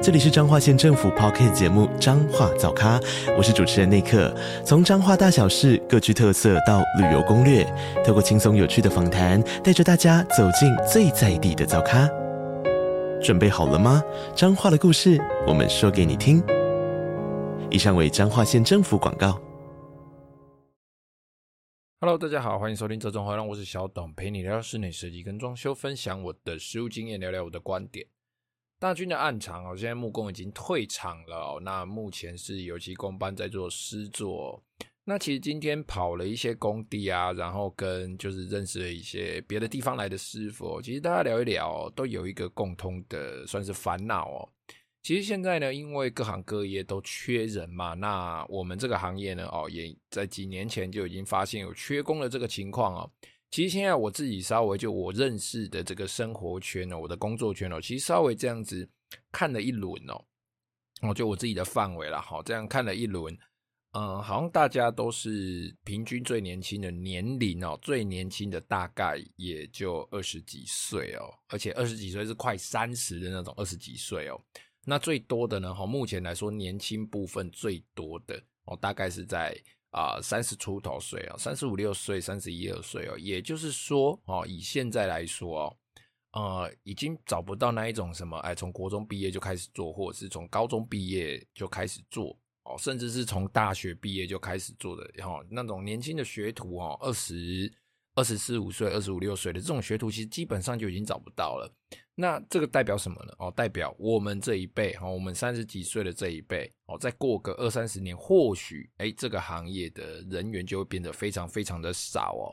这里是彰化县政府 Podcast 节目《彰化早咖》，我是主持人内克。从彰化大小事各具特色到旅游攻略，透过轻松有趣的访谈，带着大家走进最在地的早咖。准备好了吗？彰化的故事，我们说给你听。以上为彰化县政府广告。Hello，大家好，欢迎收听《这种话让我是小董，陪你聊聊室内设计跟装修，分享我的实务经验，聊聊我的观点。大军的暗场哦，现在木工已经退场了哦。那目前是油漆工班在做施作。那其实今天跑了一些工地啊，然后跟就是认识了一些别的地方来的师傅。其实大家聊一聊，都有一个共通的算是烦恼哦。其实现在呢，因为各行各业都缺人嘛，那我们这个行业呢，哦，也在几年前就已经发现有缺工的这个情况哦。其实现在我自己稍微就我认识的这个生活圈哦，我的工作圈哦，其实稍微这样子看了一轮哦，我就我自己的范围了，好，这样看了一轮，嗯，好像大家都是平均最年轻的年龄哦，最年轻的大概也就二十几岁哦，而且二十几岁是快三十的那种二十几岁哦，那最多的呢，哈，目前来说年轻部分最多的哦，大概是在。啊，三十出头岁啊，三十五六岁，三十一二岁哦，也就是说哦，以现在来说哦，呃，已经找不到那一种什么，哎，从国中毕业就开始做，或者是从高中毕业就开始做哦，甚至是从大学毕业就开始做的，然后那种年轻的学徒哦，二十。二十四五岁、二十五六岁的这种学徒，其实基本上就已经找不到了。那这个代表什么呢？哦，代表我们这一辈，哦，我们三十几岁的这一辈，哦，再过个二三十年，或许，哎，这个行业的人员就会变得非常非常的少哦。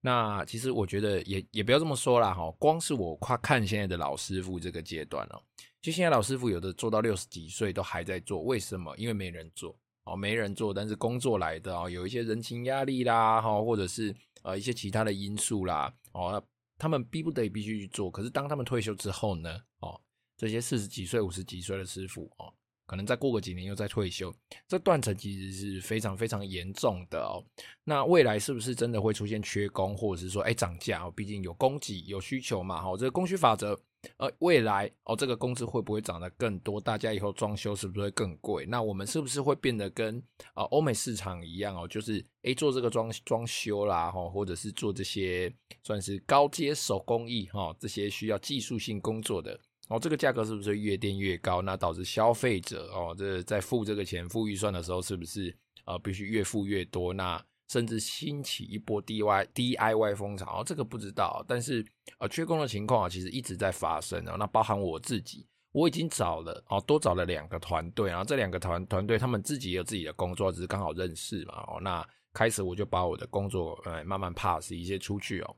那其实我觉得也也不要这么说啦，哈，光是我夸看现在的老师傅这个阶段哦，就现在老师傅有的做到六十几岁都还在做，为什么？因为没人做，哦，没人做，但是工作来的哦，有一些人情压力啦，哈，或者是。呃，一些其他的因素啦，哦，他们逼不得已必须去做。可是当他们退休之后呢，哦，这些四十几岁、五十几岁的师傅，哦，可能再过个几年又再退休，这断层其实是非常非常严重的哦。那未来是不是真的会出现缺工，或者是说，哎，涨价？哦，毕竟有供给有需求嘛，哈，这个供需法则。呃，未来哦，这个工资会不会涨得更多？大家以后装修是不是会更贵？那我们是不是会变得跟啊欧美市场一样哦？就是诶做这个装装修啦，哈，或者是做这些算是高阶手工艺哈，这些需要技术性工作的哦，这个价格是不是越垫越高？那导致消费者哦，这在付这个钱付预算的时候，是不是呃必须越付越多？那甚至兴起一波 D Y D I Y 风潮，这个不知道，但是呃，缺工的情况啊，其实一直在发生啊。那包含我自己，我已经找了哦，多找了两个团队，然后这两个团团队他们自己也有自己的工作，只是刚好认识嘛。哦，那开始我就把我的工作呃慢慢 pass 一些出去哦。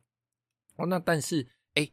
哦，那但是哎，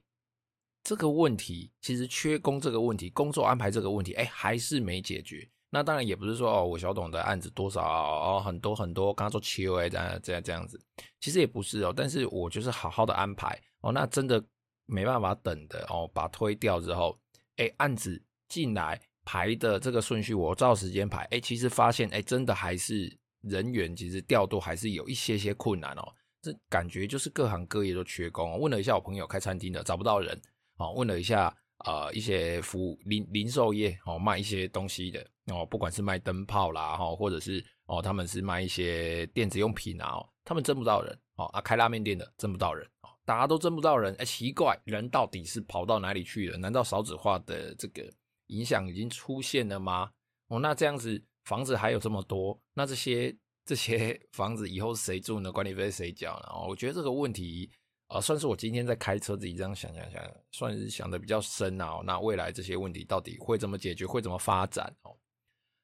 这个问题其实缺工这个问题，工作安排这个问题，哎，还是没解决。那当然也不是说哦，我小董的案子多少哦，很多很多，刚刚说 QA 这样这样这样子，其实也不是哦，但是我就是好好的安排哦，那真的没办法等的哦，把推掉之后，哎，案子进来排的这个顺序，我照时间排，哎，其实发现哎，真的还是人员其实调度还是有一些些困难哦，这感觉就是各行各业都缺工哦。问了一下我朋友开餐厅的找不到人哦，问了一下。呃，一些服零零售业哦，卖一些东西的哦，不管是卖灯泡啦哈，或者是哦，他们是卖一些电子用品啊哦，他们挣不到人哦啊，开拉面店的挣不到人哦，大家都挣不到人，哎，奇怪，人到底是跑到哪里去了？难道少子化的这个影响已经出现了吗？哦，那这样子房子还有这么多，那这些这些 房子以后谁住呢？管理费谁缴呢？哦，我觉得这个问题。啊，算是我今天在开车自己这样想想想，算是想的比较深啊。那未来这些问题到底会怎么解决，会怎么发展哦？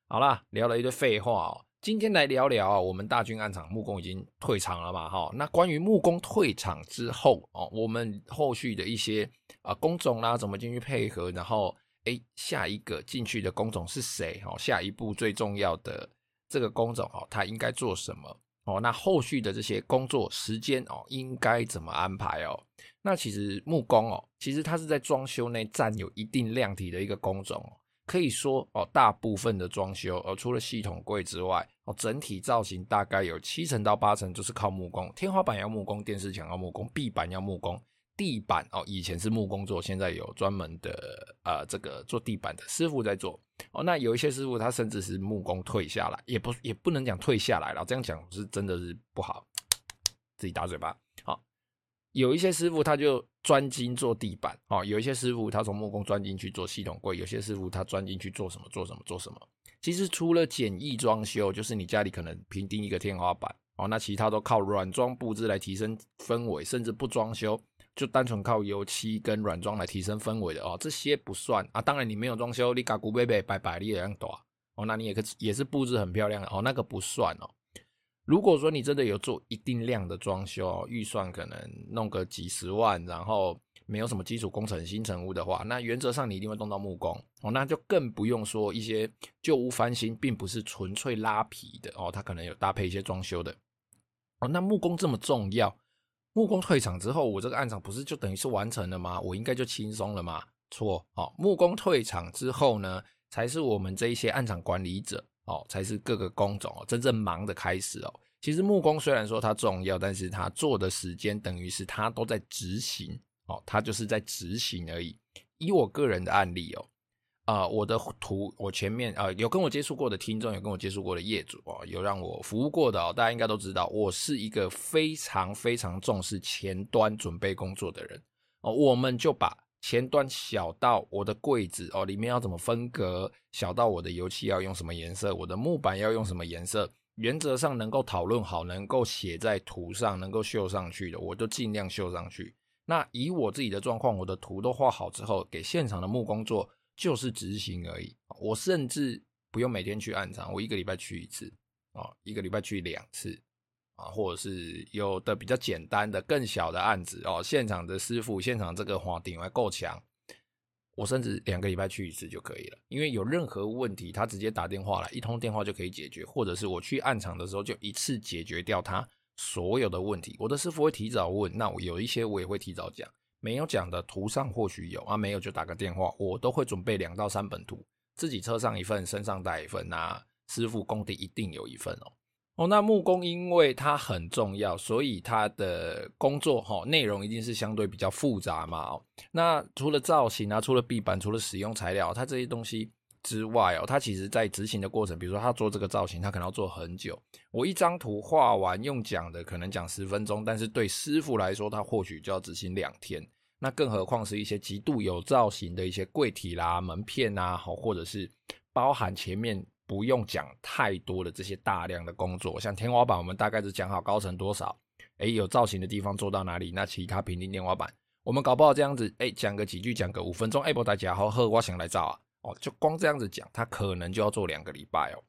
好啦，聊了一堆废话哦。今天来聊聊啊，我们大军案场木工已经退场了嘛？哈，那关于木工退场之后哦，我们后续的一些啊工种啦，怎么进去配合？然后哎，下一个进去的工种是谁？哦，下一步最重要的这个工种哦，他应该做什么？哦，那后续的这些工作时间哦，应该怎么安排哦？那其实木工哦，其实它是在装修内占有一定量体的一个工种哦。可以说哦，大部分的装修，哦，除了系统柜之外，哦，整体造型大概有七成到八成就是靠木工。天花板要木工，电视墙要木工，壁板要木工，地板哦，以前是木工做，现在有专门的呃这个做地板的师傅在做。哦，那有一些师傅他甚至是木工退下来，也不也不能讲退下来了，这样讲是真的是不好，自己打嘴巴。好，有一些师傅他就。专精做地板哦，有一些师傅他从木工钻进去做系统柜，有些师傅他钻进去做什么做什么做什么。其实除了简易装修，就是你家里可能平定一个天花板哦，那其他都靠软装布置来提升氛围，甚至不装修就单纯靠油漆跟软装来提升氛围的哦，这些不算啊。当然你没有装修，你嘎古贝贝白白你也样多哦，那你也可也是布置很漂亮哦，那个不算哦。如果说你真的有做一定量的装修，预算可能弄个几十万，然后没有什么基础工程新成屋的话，那原则上你一定会动到木工哦，那就更不用说一些旧屋翻新，并不是纯粹拉皮的哦，它可能有搭配一些装修的哦。那木工这么重要，木工退场之后，我这个案场不是就等于是完成了吗？我应该就轻松了吗？错哦，木工退场之后呢，才是我们这一些案场管理者。哦，才是各个工种哦真正忙的开始哦。其实木工虽然说它重要，但是它做的时间等于是它都在执行哦，它就是在执行而已。以我个人的案例哦，啊、我的图我前面啊、有跟我接触过的听众，有跟我接触过的业主哦，有让我服务过的哦，大家应该都知道，我是一个非常非常重视前端准备工作的人哦。我们就把。前端小到我的柜子哦，里面要怎么分隔；小到我的油漆要用什么颜色，我的木板要用什么颜色。原则上能够讨论好，能够写在图上，能够绣上去的，我就尽量绣上去。那以我自己的状况，我的图都画好之后，给现场的木工做就是执行而已。我甚至不用每天去案场，我一个礼拜去一次啊，一个礼拜去两次。啊，或者是有的比较简单的、更小的案子哦，现场的师傅、现场这个黄顶还够强，我甚至两个礼拜去一次就可以了。因为有任何问题，他直接打电话来，一通电话就可以解决，或者是我去案场的时候就一次解决掉他所有的问题。我的师傅会提早问，那我有一些我也会提早讲，没有讲的图上或许有啊，没有就打个电话，我都会准备两到三本图，自己车上一份，身上带一份，那师傅工地一定有一份哦。哦，那木工因为它很重要，所以它的工作哈内容一定是相对比较复杂嘛。哦，那除了造型啊，除了壁板，除了使用材料，它这些东西之外哦，他其实在执行的过程，比如说他做这个造型，他可能要做很久。我一张图画完用讲的可能讲十分钟，但是对师傅来说，他或许就要执行两天。那更何况是一些极度有造型的一些柜体啦、门片啊，好，或者是包含前面。不用讲太多的这些大量的工作，像天花板，我们大概只讲好高层多少，诶，有造型的地方做到哪里，那其他平钉天花板，我们搞不好这样子，诶，讲个几句，讲个五分钟，哎，不大家好，喝我想来造啊，哦，就光这样子讲，他可能就要做两个礼拜哦。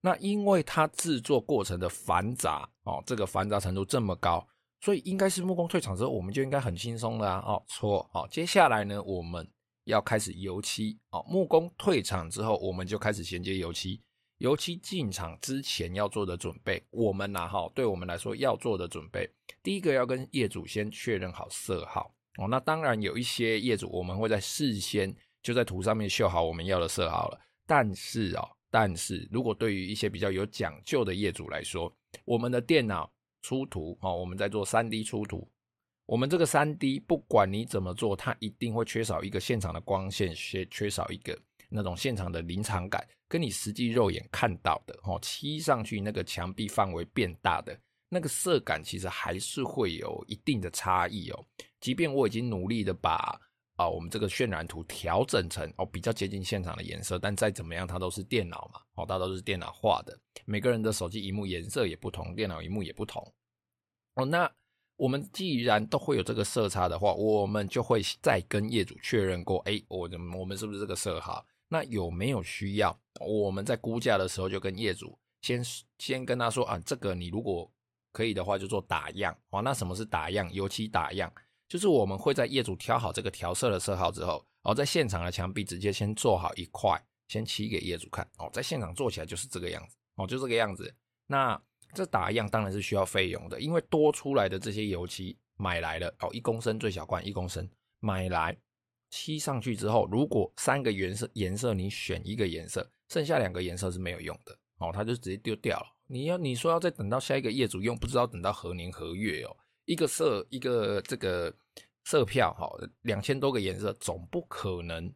那因为它制作过程的繁杂哦，这个繁杂程度这么高，所以应该是木工退场之后，我们就应该很轻松了啊。哦，错，哦，接下来呢，我们。要开始油漆哦，木工退场之后，我们就开始衔接油漆。油漆进场之前要做的准备，我们拿好，对我们来说要做的准备，第一个要跟业主先确认好色号哦。那当然有一些业主，我们会在事先就在图上面绣好我们要的色号了。但是哦，但是如果对于一些比较有讲究的业主来说，我们的电脑出图哦，我们在做 3D 出图。我们这个 3D，不管你怎么做，它一定会缺少一个现场的光线，缺缺少一个那种现场的临场感，跟你实际肉眼看到的哦，漆上去那个墙壁范围变大的那个色感，其实还是会有一定的差异哦。即便我已经努力的把啊、我们这个渲染图调整成哦比较接近现场的颜色，但再怎么样，它都是电脑嘛，哦，它都是电脑画的，每个人的手机萤幕颜色也不同，电脑萤幕也不同哦，那。我们既然都会有这个色差的话，我们就会再跟业主确认过，哎，我我们是不是这个色号？那有没有需要？我们在估价的时候就跟业主先先跟他说啊，这个你如果可以的话，就做打样。哦，那什么是打样？油漆打样，就是我们会在业主挑好这个调色的色号之后，然后在现场的墙壁直接先做好一块，先漆给业主看。哦，在现场做起来就是这个样子。哦，就这个样子。那这打样当然是需要费用的，因为多出来的这些油漆买来了哦，一公升最小罐一公升买来漆上去之后，如果三个颜色颜色你选一个颜色，剩下两个颜色是没有用的哦，它就直接丢掉了。你要你说要再等到下一个业主用，不知道等到何年何月哦。一个色一个这个色票哈，两千多个颜色，总不可能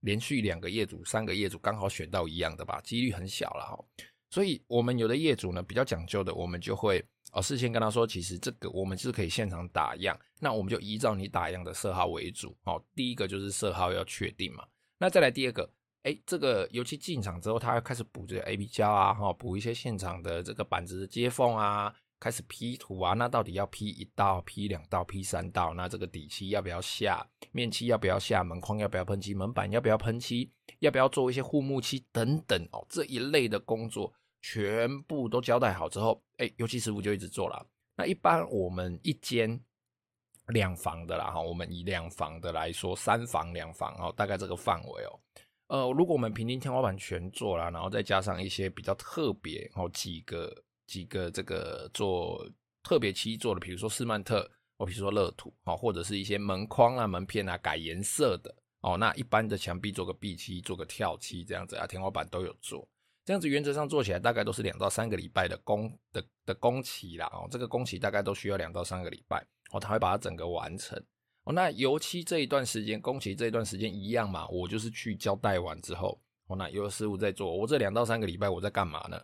连续两个业主、三个业主刚好选到一样的吧？几率很小了哈。所以，我们有的业主呢比较讲究的，我们就会哦事先跟他说，其实这个我们是可以现场打样，那我们就依照你打样的色号为主哦。第一个就是色号要确定嘛，那再来第二个。哎，这个油漆进场之后，他要开始补这个 A B 胶啊，哈，补一些现场的这个板子的接缝啊，开始 P 图啊。那到底要 P 一道、P 两道、P 三道？那这个底漆要不要下？面漆要不要下？门框要不要喷漆？门板要不要喷漆？要不要做一些护木漆等等哦？这一类的工作全部都交代好之后，哎，油漆师傅就一直做了。那一般我们一间两房的啦，哈，我们以两房的来说，三房两房哦，大概这个范围哦。呃，如果我们平顶天花板全做了，然后再加上一些比较特别哦，几个几个这个做特别漆做的，比如说斯曼特，哦，比如说乐土，哦，或者是一些门框啊、门片啊改颜色的哦，那一般的墙壁做个壁漆、做个跳漆这样子啊，天花板都有做，这样子原则上做起来大概都是两到三个礼拜的工的的工期啦哦，这个工期大概都需要两到三个礼拜哦，他会把它整个完成。哦，那油漆这一段时间，工期这一段时间一样嘛？我就是去交代完之后，哦，那有师傅在做。我这两到三个礼拜我在干嘛呢？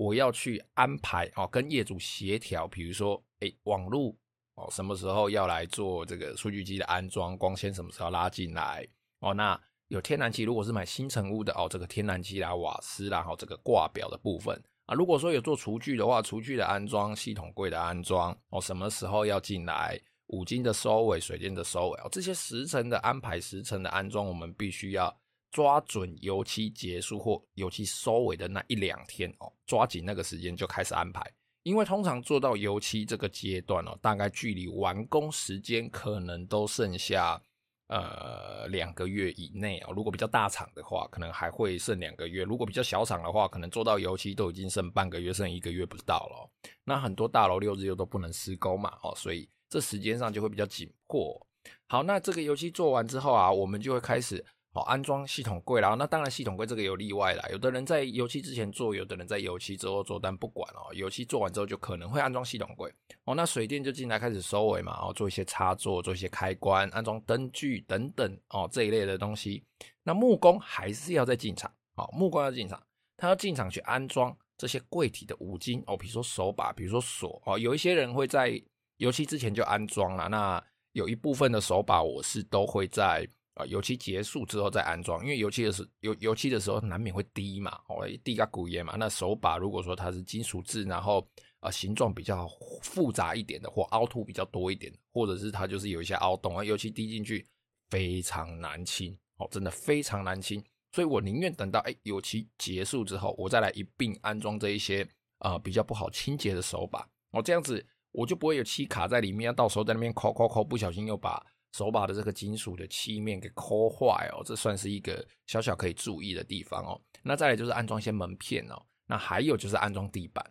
我要去安排哦，跟业主协调，比如说，哎，网络哦，什么时候要来做这个数据机的安装？光纤什么时候拉进来？哦，那有天然气，如果是买新成屋的哦，这个天然气啦、瓦斯啦，然后这个挂表的部分啊，如果说有做厨具的话，厨具的安装、系统柜的安装哦，什么时候要进来？五金的收尾，水电的收尾哦，这些时程的安排、时程的安装，我们必须要抓准油漆结束或油漆收尾的那一两天哦，抓紧那个时间就开始安排。因为通常做到油漆这个阶段哦，大概距离完工时间可能都剩下呃两个月以内哦。如果比较大厂的话，可能还会剩两个月；如果比较小厂的话，可能做到油漆都已经剩半个月、剩一个月不到了。那很多大楼六日又都不能施工嘛，哦，所以。这时间上就会比较紧迫。好，那这个油漆做完之后啊，我们就会开始哦安装系统柜啦。那当然系统柜这个有例外啦，有的人在油漆之前做，有的人在油漆之后做，但不管哦，油漆做完之后就可能会安装系统柜哦。那水电就进来开始收尾嘛，哦，做一些插座，做一些开关，安装灯具等等哦这一类的东西。那木工还是要再进场哦，木工要进场，他要进场去安装这些柜体的五金哦，比如说手把，比如说锁哦，有一些人会在。油漆之前就安装了，那有一部分的手把我是都会在油漆结束之后再安装，因为油漆的时油油漆的时候难免会滴嘛，哦滴个骨烟嘛。那手把如果说它是金属制，然后呃形状比较复杂一点的，或凹凸比较多一点，或者是它就是有一些凹洞啊，油漆滴进去非常难清哦，真的非常难清。所以我宁愿等到哎油漆结束之后，我再来一并安装这一些呃比较不好清洁的手把哦，这样子。我就不会有漆卡在里面，要到时候在那边抠抠抠，不小心又把手把的这个金属的漆面给抠坏哦，这算是一个小小可以注意的地方哦。那再来就是安装一些门片哦，那还有就是安装地板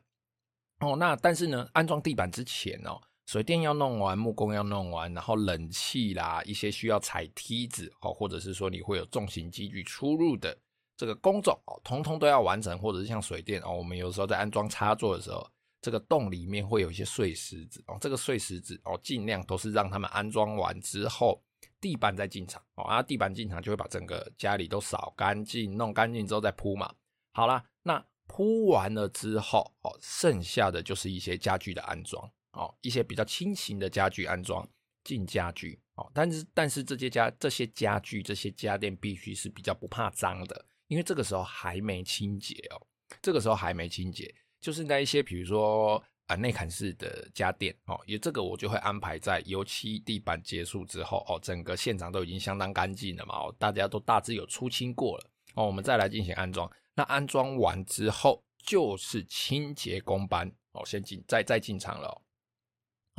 哦。那但是呢，安装地板之前哦，水电要弄完，木工要弄完，然后冷气啦，一些需要踩梯子哦，或者是说你会有重型机具出入的这个工种哦，通通都要完成，或者是像水电哦，我们有时候在安装插座的时候。这个洞里面会有一些碎石子哦，这个碎石子哦，尽量都是让他们安装完之后，地板再进场哦，啊，地板进场就会把整个家里都扫干净，弄干净之后再铺嘛。好啦，那铺完了之后哦，剩下的就是一些家具的安装哦，一些比较轻型的家具安装进家具哦，但是但是这些家这些家具这些家电必须是比较不怕脏的，因为这个时候还没清洁哦，这个时候还没清洁。就是那一些，比如说啊内嵌式的家电哦，也这个我就会安排在油漆地板结束之后哦，整个现场都已经相当干净了嘛哦，大家都大致有出清过了哦，我们再来进行安装。那安装完之后就是清洁工班哦，先进再再进场了哦。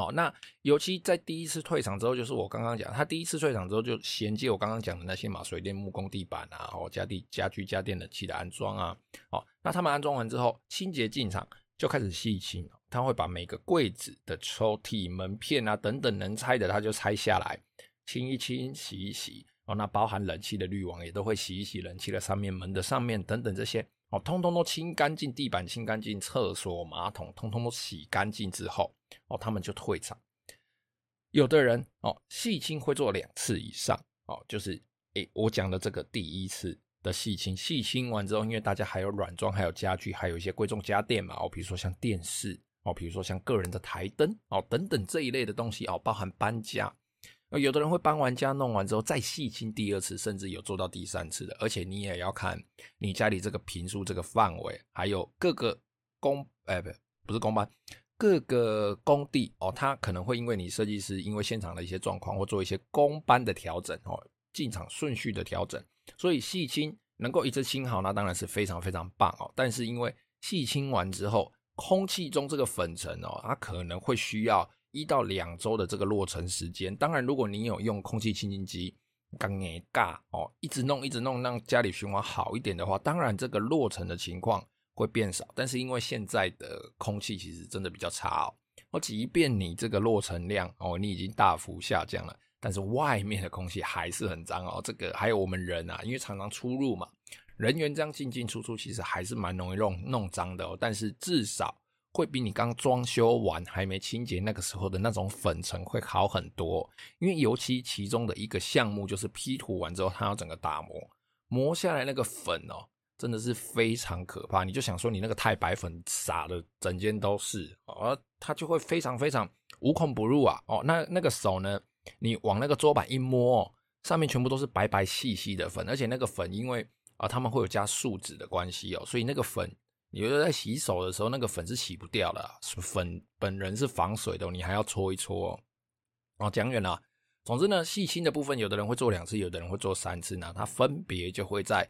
好，那尤其在第一次退场之后，就是我刚刚讲，他第一次退场之后就衔接我刚刚讲的那些嘛，水电、木工、地板啊，哦，家地、家具、家电的漆的安装啊，哦，那他们安装完之后，清洁进场就开始细清，他会把每个柜子的抽屉、门片啊等等能拆的，他就拆下来，清一清、洗一洗。哦，那包含冷气的滤网也都会洗一洗，冷气的上面、门的上面等等这些，哦，通通都清干净，地板清干净，厕所、马桶通通都洗干净之后，哦，他们就退场。有的人哦，细清会做两次以上，哦，就是诶，我讲的这个第一次。的细清，细清完之后，因为大家还有软装，还有家具，还有一些贵重家电嘛，哦，比如说像电视，哦，比如说像个人的台灯，哦，等等这一类的东西，哦，包含搬家，有的人会搬完家弄完之后再细清第二次，甚至有做到第三次的，而且你也要看你家里这个坪数、这个范围，还有各个公，哎，不，不是公班，各个工地，哦，它可能会因为你设计师因为现场的一些状况，或做一些工班的调整，哦，进场顺序的调整。所以细清能够一次清好，那当然是非常非常棒哦。但是因为细清完之后，空气中这个粉尘哦，它可能会需要一到两周的这个落尘时间。当然，如果你有用空气清新机，刚给尬哦，一直弄一直弄，让家里循环好一点的话，当然这个落尘的情况会变少。但是因为现在的空气其实真的比较差哦，哦，即便你这个落尘量哦，你已经大幅下降了。但是外面的空气还是很脏哦，这个还有我们人啊，因为常常出入嘛，人员这样进进出出，其实还是蛮容易弄弄脏的哦。但是至少会比你刚装修完还没清洁那个时候的那种粉尘会好很多，因为尤其其中的一个项目就是 P 图完之后，它要整个打磨，磨下来那个粉哦，真的是非常可怕。你就想说你那个太白粉撒的整间都是，哦，它就会非常非常无孔不入啊。哦，那那个手呢？你往那个桌板一摸，上面全部都是白白细细的粉，而且那个粉因为啊他们会有加树脂的关系哦，所以那个粉，你觉得在洗手的时候那个粉是洗不掉的，粉本人是防水的，你还要搓一搓哦。哦，讲远了，总之呢，细心的部分，有的人会做两次，有的人会做三次，呢它分别就会在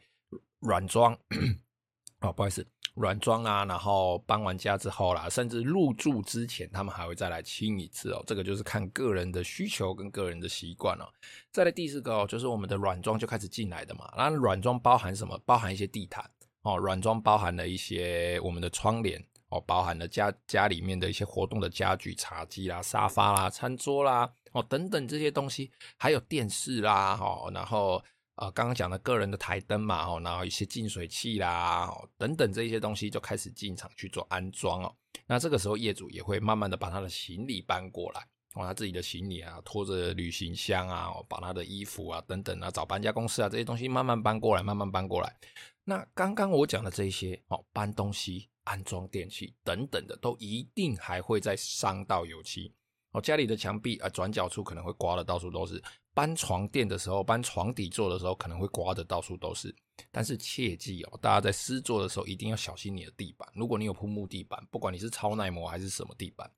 软装。哦，不好意思，软装啊，然后搬完家之后啦，甚至入住之前，他们还会再来清一次哦。这个就是看个人的需求跟个人的习惯了。再来第四个哦，就是我们的软装就开始进来的嘛。那软装包含什么？包含一些地毯哦，软装包含了一些我们的窗帘哦，包含了家家里面的一些活动的家具，茶几啦、沙发啦、餐桌啦哦等等这些东西，还有电视啦哦，然后。啊，刚刚讲的个人的台灯嘛，哦，然后一些净水器啦，哦，等等这些东西就开始进场去做安装哦。那这个时候业主也会慢慢的把他的行李搬过来，哦，他自己的行李啊，拖着旅行箱啊，把他的衣服啊等等啊，找搬家公司啊这些东西慢慢搬过来，慢慢搬过来。那刚刚我讲的这些哦，搬东西、安装电器等等的，都一定还会再伤到油漆。哦，家里的墙壁啊，转角处可能会刮的到处都是。搬床垫的时候，搬床底座的时候，可能会刮的到处都是。但是切记哦，大家在施作的时候一定要小心你的地板。如果你有铺木地板，不管你是超耐磨还是什么地板，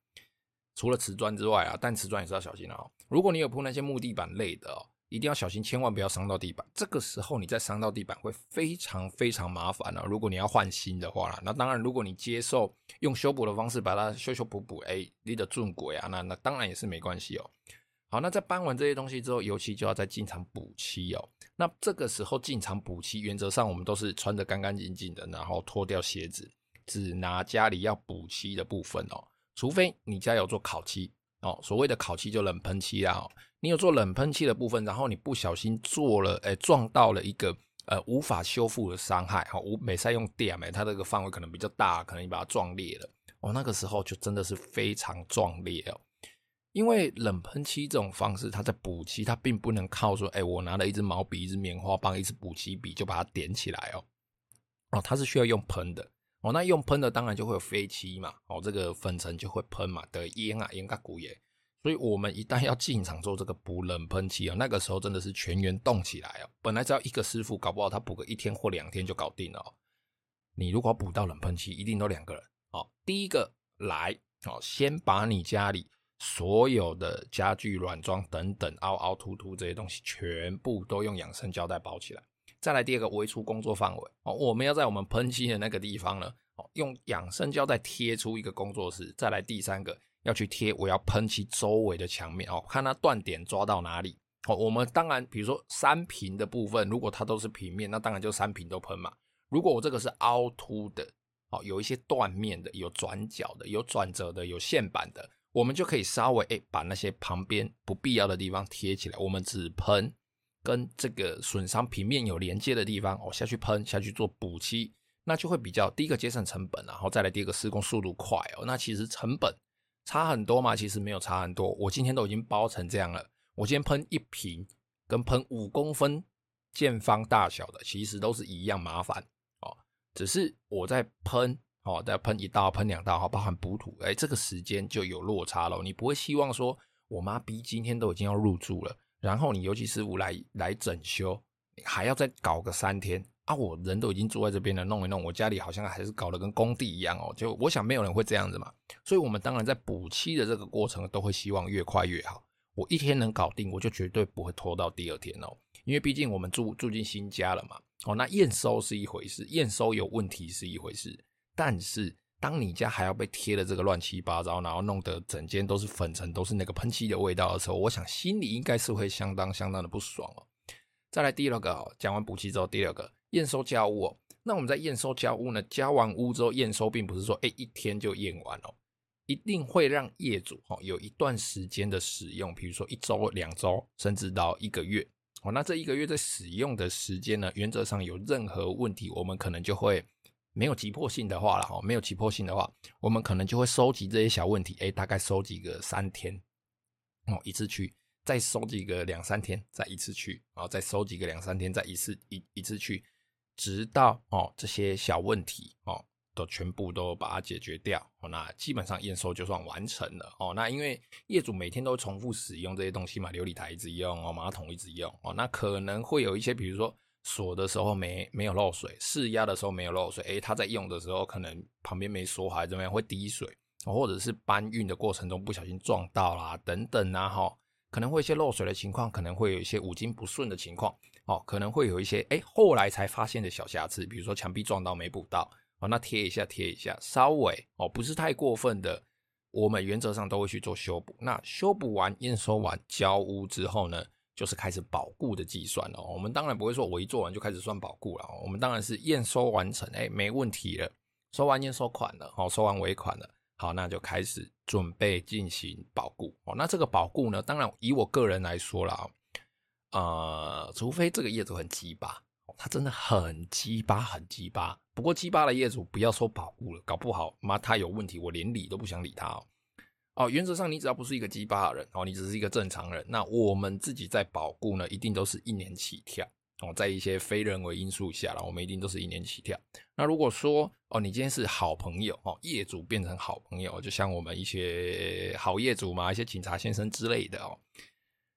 除了瓷砖之外啊，但瓷砖也是要小心的哦。如果你有铺那些木地板类的哦，一定要小心，千万不要伤到地板。这个时候你再伤到地板会非常非常麻烦啊。如果你要换新的话啦，那当然，如果你接受用修补的方式把它修修补补，哎，你的正轨啊，那那当然也是没关系哦。好，那在搬完这些东西之后，油漆就要再进场补漆哦。那这个时候进场补漆，原则上我们都是穿得干干净净的，然后脱掉鞋子，只拿家里要补漆的部分哦。除非你家有做烤漆哦，所谓的烤漆就冷喷漆啦哦。你有做冷喷漆的部分，然后你不小心做了，诶，撞到了一个呃无法修复的伤害哈。无美赛用电哎，它这个范围可能比较大，可能你把它撞裂了哦。那个时候就真的是非常壮烈哦。因为冷喷漆这种方式，它在补漆，它并不能靠说，哎，我拿了一支毛笔、一支棉花棒、一支补漆笔就把它点起来哦，哦，它是需要用喷的哦。那用喷的当然就会有飞漆嘛，哦，这个粉尘就会喷嘛，的烟啊烟嘎古耶。所以我们一旦要进场做这个补冷喷漆啊，那个时候真的是全员动起来哦。本来只要一个师傅，搞不好他补个一天或两天就搞定了哦。你如果补到冷喷漆，一定都两个人哦。第一个来哦，先把你家里。所有的家具、软装等等，凹凹凸凸这些东西，全部都用养生胶带包起来。再来第二个，围出工作范围哦，我们要在我们喷漆的那个地方呢，哦，用养生胶带贴出一个工作室。再来第三个，要去贴我要喷漆周围的墙面哦，看它断点抓到哪里哦。我们当然，比如说三平的部分，如果它都是平面，那当然就三平都喷嘛。如果我这个是凹凸的哦，有一些断面的，有转角的，有转折的，有线板的，我们就可以稍微诶把那些旁边不必要的地方贴起来，我们只喷跟这个损伤平面有连接的地方哦下去喷下去做补漆，那就会比较第一个节省成本，然后再来第二个施工速度快哦。那其实成本差很多吗？其实没有差很多。我今天都已经包成这样了，我今天喷一瓶跟喷五公分见方大小的，其实都是一样麻烦哦。只是我在喷哦，再喷一道、喷两道，哈，包含补土，哎，这个时间就有落差了。你不会希望说，我妈逼今天都已经要入住了，然后你油漆师傅来来整修，你还要再搞个三天啊？我人都已经住在这边了，弄一弄，我家里好像还是搞得跟工地一样哦。就我想没有人会这样子嘛，所以我们当然在补漆的这个过程都会希望越快越好。我一天能搞定，我就绝对不会拖到第二天哦，因为毕竟我们住住进新家了嘛。哦，那验收是一回事，验收有问题是一回事，但是当你家还要被贴的这个乱七八糟，然后弄得整间都是粉尘，都是那个喷漆的味道的时候，我想心里应该是会相当相当的不爽哦。再来第二个哦，讲完补漆之后，第二个验收家屋哦，那我们在验收家屋呢，交完屋之后验收，并不是说诶一天就验完哦，一定会让业主哦有一段时间的使用，比如说一周、两周，甚至到一个月。哦，那这一个月在使用的时间呢，原则上有任何问题，我们可能就会没有急迫性的话了哈，没有急迫性的话，我们可能就会收集这些小问题，诶，大概收集个三天，哦，一次去，再收集个两三天，再一次去，然后再收集个两三天，再一次一一次去，直到哦这些小问题哦。都全部都把它解决掉，哦那基本上验收就算完成了哦。那因为业主每天都重复使用这些东西嘛，琉璃台一直用哦，马桶一直用哦，那可能会有一些，比如说锁的时候没没有漏水，试压的时候没有漏水，诶，他在用的时候可能旁边没锁好，怎么样会滴水，或者是搬运的过程中不小心撞到啦等等啊哈，可能会一些漏水的情况，可能会有一些五金不顺的情况哦，可能会有一些诶后来才发现的小瑕疵，比如说墙壁撞到没补到。哦，那贴一下，贴一下，稍微哦，不是太过分的，我们原则上都会去做修补。那修补完、验收完、交屋之后呢，就是开始保固的计算了。我们当然不会说我一做完就开始算保固了，我们当然是验收完成，哎，没问题了，收完验收款了，好，收完尾款了，好，那就开始准备进行保固。哦，那这个保固呢，当然以我个人来说啦，呃，除非这个业主很鸡巴。他真的很鸡巴，很鸡巴。不过鸡巴的业主不要说保固了，搞不好妈他有问题，我连理都不想理他哦。哦，原则上你只要不是一个鸡巴的人哦，你只是一个正常人，那我们自己在保固呢，一定都是一年起跳哦。在一些非人为因素下了，我们一定都是一年起跳。那如果说哦，你今天是好朋友哦，业主变成好朋友，就像我们一些好业主嘛，一些警察先生之类的哦。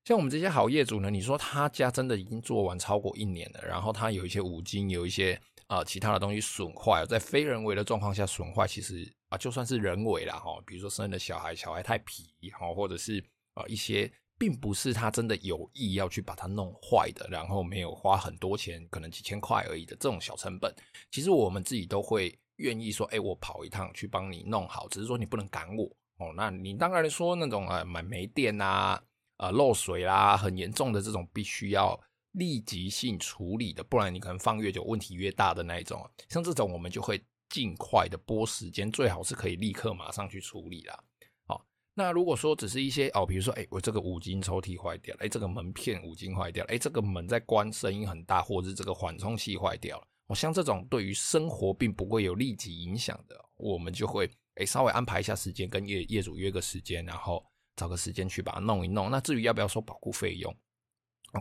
像我们这些好业主呢，你说他家真的已经做完超过一年了，然后他有一些五金，有一些啊、其他的东西损坏，在非人为的状况下损坏，其实啊就算是人为了哈，比如说生了小孩，小孩太皮哈，或者是啊一些并不是他真的有意要去把它弄坏的，然后没有花很多钱，可能几千块而已的这种小成本，其实我们自己都会愿意说，哎，我跑一趟去帮你弄好，只是说你不能赶我哦。那你当然说那种啊买没电啊。呃，漏水啦，很严重的这种，必须要立即性处理的，不然你可能放越久，问题越大的那一种。像这种，我们就会尽快的拨时间，最好是可以立刻马上去处理啦。好，那如果说只是一些哦，比如说，哎，我这个五金抽屉坏掉了，哎，这个门片五金坏掉了，哎，这个门在关声音很大，或者是这个缓冲器坏掉了，哦，像这种对于生活并不会有立即影响的，我们就会哎稍微安排一下时间，跟业业主约个时间，然后。找个时间去把它弄一弄。那至于要不要收保护费用，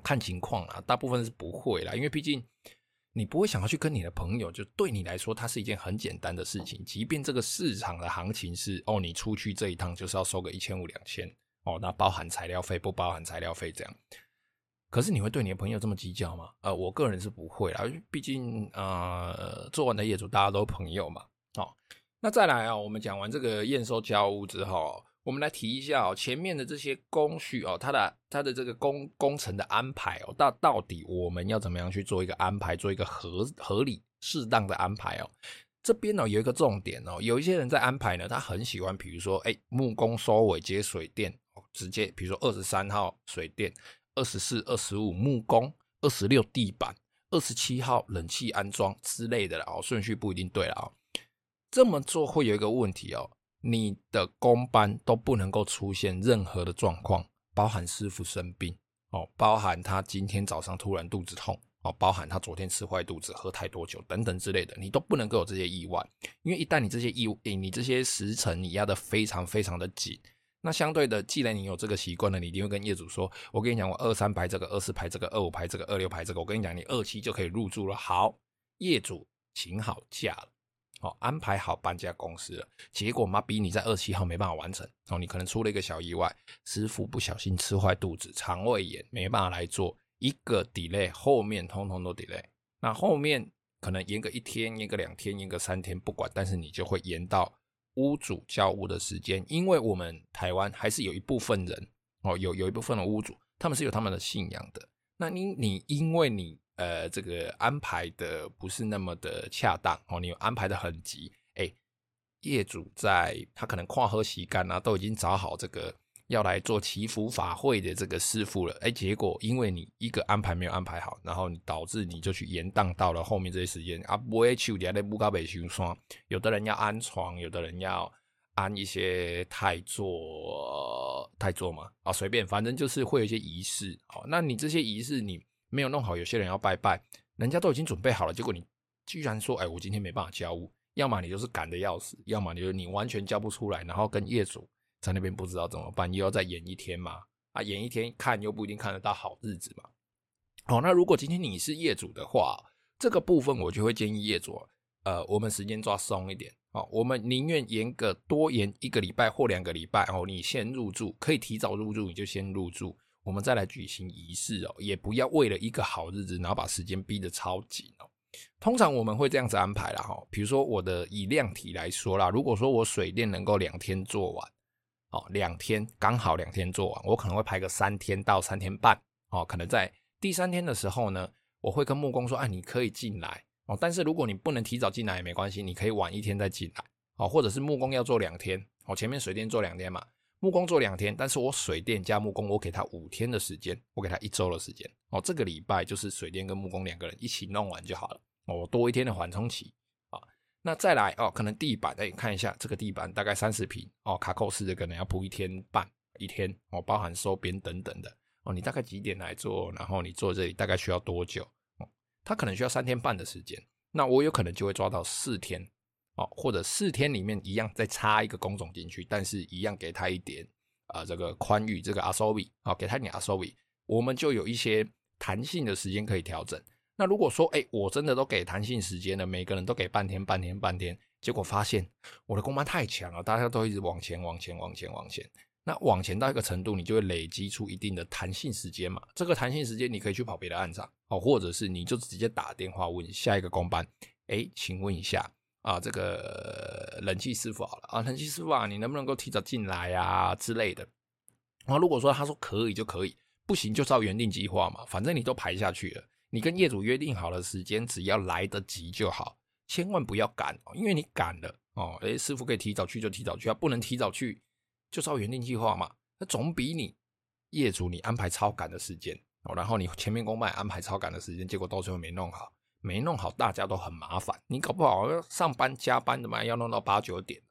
看情况啦，大部分是不会啦，因为毕竟你不会想要去跟你的朋友，就对你来说，它是一件很简单的事情。即便这个市场的行情是哦，你出去这一趟就是要收个一千五两千哦，那包含材料费不包含材料费这样。可是你会对你的朋友这么计较吗？呃，我个人是不会啦，毕竟呃，做完的业主大家都朋友嘛。哦，那再来啊，我们讲完这个验收交屋之后。我们来提一下哦，前面的这些工序哦，它的它的这个工工程的安排哦，到到底我们要怎么样去做一个安排，做一个合合理适当的安排哦。这边呢有一个重点哦，有一些人在安排呢，他很喜欢，比如说哎木工收尾接水电，直接比如说二十三号水电，二十四、二十五木工，二十六地板，二十七号冷气安装之类的了哦，顺序不一定对了哦。这么做会有一个问题哦，你的工班都不能够出现任何的状况，包含师傅生病哦，包含他今天早上突然肚子痛哦，包含他昨天吃坏肚子、喝太多酒等等之类的，你都不能够有这些意外，因为一旦你这些意，你这些时辰你压得非常非常的紧。那相对的，既然你有这个习惯了，你一定会跟业主说：“我跟你讲，我二三排这个，二四排这个，二五排这个，二六排这个，我跟你讲，你二期就可以入住了。”好，业主请好假了，哦，安排好搬家公司了，结果妈逼你在二七号没办法完成，哦，你可能出了一个小意外，师傅不小心吃坏肚子，肠胃炎没办法来做，一个 delay，后面通通都 delay。那后面可能延个一天，延个两天，延个三天，不管，但是你就会延到。屋主交屋的时间，因为我们台湾还是有一部分人哦，有有一部分的屋主，他们是有他们的信仰的。那你你因为你呃这个安排的不是那么的恰当哦，你安排的很急，哎，业主在他可能跨河洗干啊，都已经找好这个。要来做祈福法会的这个师傅了，哎，结果因为你一个安排没有安排好，然后你导致你就去延宕到了后面这些时间啊，不会去底下的木高北修双，有的人要安床，有的人要安一些太座，太座嘛，啊，随便，反正就是会有一些仪式，好，那你这些仪式你没有弄好，有些人要拜拜，人家都已经准备好了，结果你居然说，哎，我今天没办法交屋，要么你就是赶得要死，要么你就你完全交不出来，然后跟业主。在那边不知道怎么办，又要再演一天嘛？啊，演一天看又不一定看得到好日子嘛。好，那如果今天你是业主的话，这个部分我就会建议业主，呃，我们时间抓松一点，哦，我们宁愿严格多延一个礼拜或两个礼拜哦，你先入住，可以提早入住你就先入住，我们再来举行仪式哦，也不要为了一个好日子，然后把时间逼得超紧哦。通常我们会这样子安排啦，哈，比如说我的以量体来说啦，如果说我水电能够两天做完。哦，两天刚好两天做完，我可能会排个三天到三天半。哦，可能在第三天的时候呢，我会跟木工说，哎，你可以进来哦。但是如果你不能提早进来也没关系，你可以晚一天再进来。哦，或者是木工要做两天，哦，前面水电做两天嘛，木工做两天，但是我水电加木工，我给他五天的时间，我给他一周的时间。哦，这个礼拜就是水电跟木工两个人一起弄完就好了。哦，我多一天的缓冲期啊。那再来哦，可能地板哎，看一下这个地板大概三十平哦，卡扣式的可能要铺一天半一天哦，包含收边等等的哦。你大概几点来做？然后你做这里大概需要多久？哦，他可能需要三天半的时间，那我有可能就会抓到四天哦，或者四天里面一样再插一个工种进去，但是一样给他一点啊、这个宽裕这个阿苏比啊，给他一点阿苏比，我们就有一些弹性的时间可以调整。那如果说，哎，我真的都给弹性时间了，每个人都给半天、半天、半天，结果发现我的工班太强了，大家都一直往前、往前、往前、往前。那往前到一个程度，你就会累积出一定的弹性时间嘛。这个弹性时间，你可以去跑别的案场，哦，或者是你就直接打电话问下一个工班，哎，请问一下啊，这个冷气师傅好了啊，冷气师傅啊，你能不能够提早进来啊之类的。然后如果说他说可以就可以，不行就照原定计划嘛，反正你都排下去了。你跟业主约定好了时间，只要来得及就好，千万不要赶，因为你赶了哦，诶，师傅可以提早去就提早去啊，不能提早去就照原定计划嘛，那总比你业主你安排超赶的时间哦，然后你前面工班安排超赶的时间，结果到最后没弄好，没弄好大家都很麻烦，你搞不好要上班加班的嘛，要弄到八九点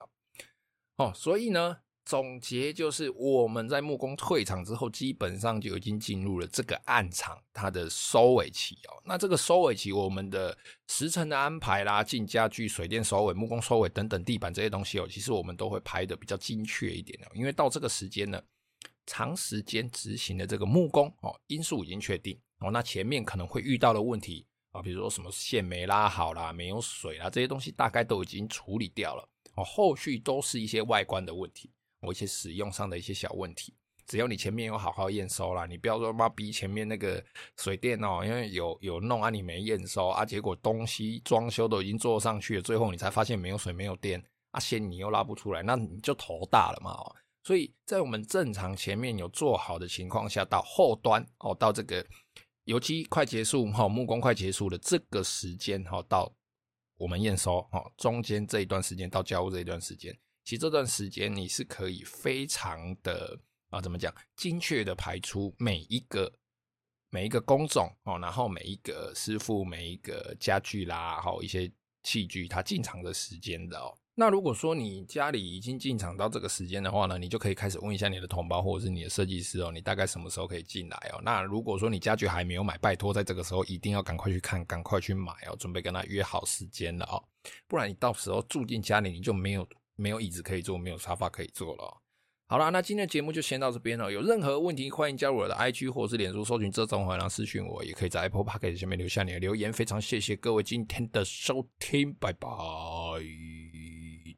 哦，所以呢。总结就是，我们在木工退场之后，基本上就已经进入了这个暗场它的收尾期哦。那这个收尾期，我们的时辰的安排啦、进家具、水电收尾、木工收尾等等，地板这些东西哦，其实我们都会排的比较精确一点哦。因为到这个时间呢，长时间执行的这个木工哦，因素已经确定哦。那前面可能会遇到的问题啊，比如说什么线没拉好啦、没有水啦，这些东西大概都已经处理掉了哦。后续都是一些外观的问题。我一些使用上的一些小问题，只要你前面有好好验收啦，你不要说妈逼前面那个水电哦，因为有有弄啊，你没验收啊，结果东西装修都已经做上去了，最后你才发现没有水没有电啊，线你又拉不出来，那你就头大了嘛哦。所以在我们正常前面有做好的情况下，到后端哦，到这个油漆快结束哈，木工快结束的这个时间哈，到我们验收哈，中间这一段时间到交屋这一段时间。其实这段时间你是可以非常的啊，怎么讲，精确的排出每一个每一个工种哦，然后每一个师傅、每一个家具啦，还有一些器具它进场的时间的哦。那如果说你家里已经进场到这个时间的话呢，你就可以开始问一下你的同胞或者是你的设计师哦，你大概什么时候可以进来哦？那如果说你家具还没有买，拜托在这个时候一定要赶快去看，赶快去买哦，准备跟他约好时间了哦，不然你到时候住进家里你就没有没有椅子可以坐，没有沙发可以坐了哦。好啦，那今天的节目就先到这边了。有任何问题，欢迎加入我的 IG 或是脸书，搜寻这种好，然后私讯我，也可以在 Apple Podcast 下面留下你的留言。非常谢谢各位今天的收听，拜拜。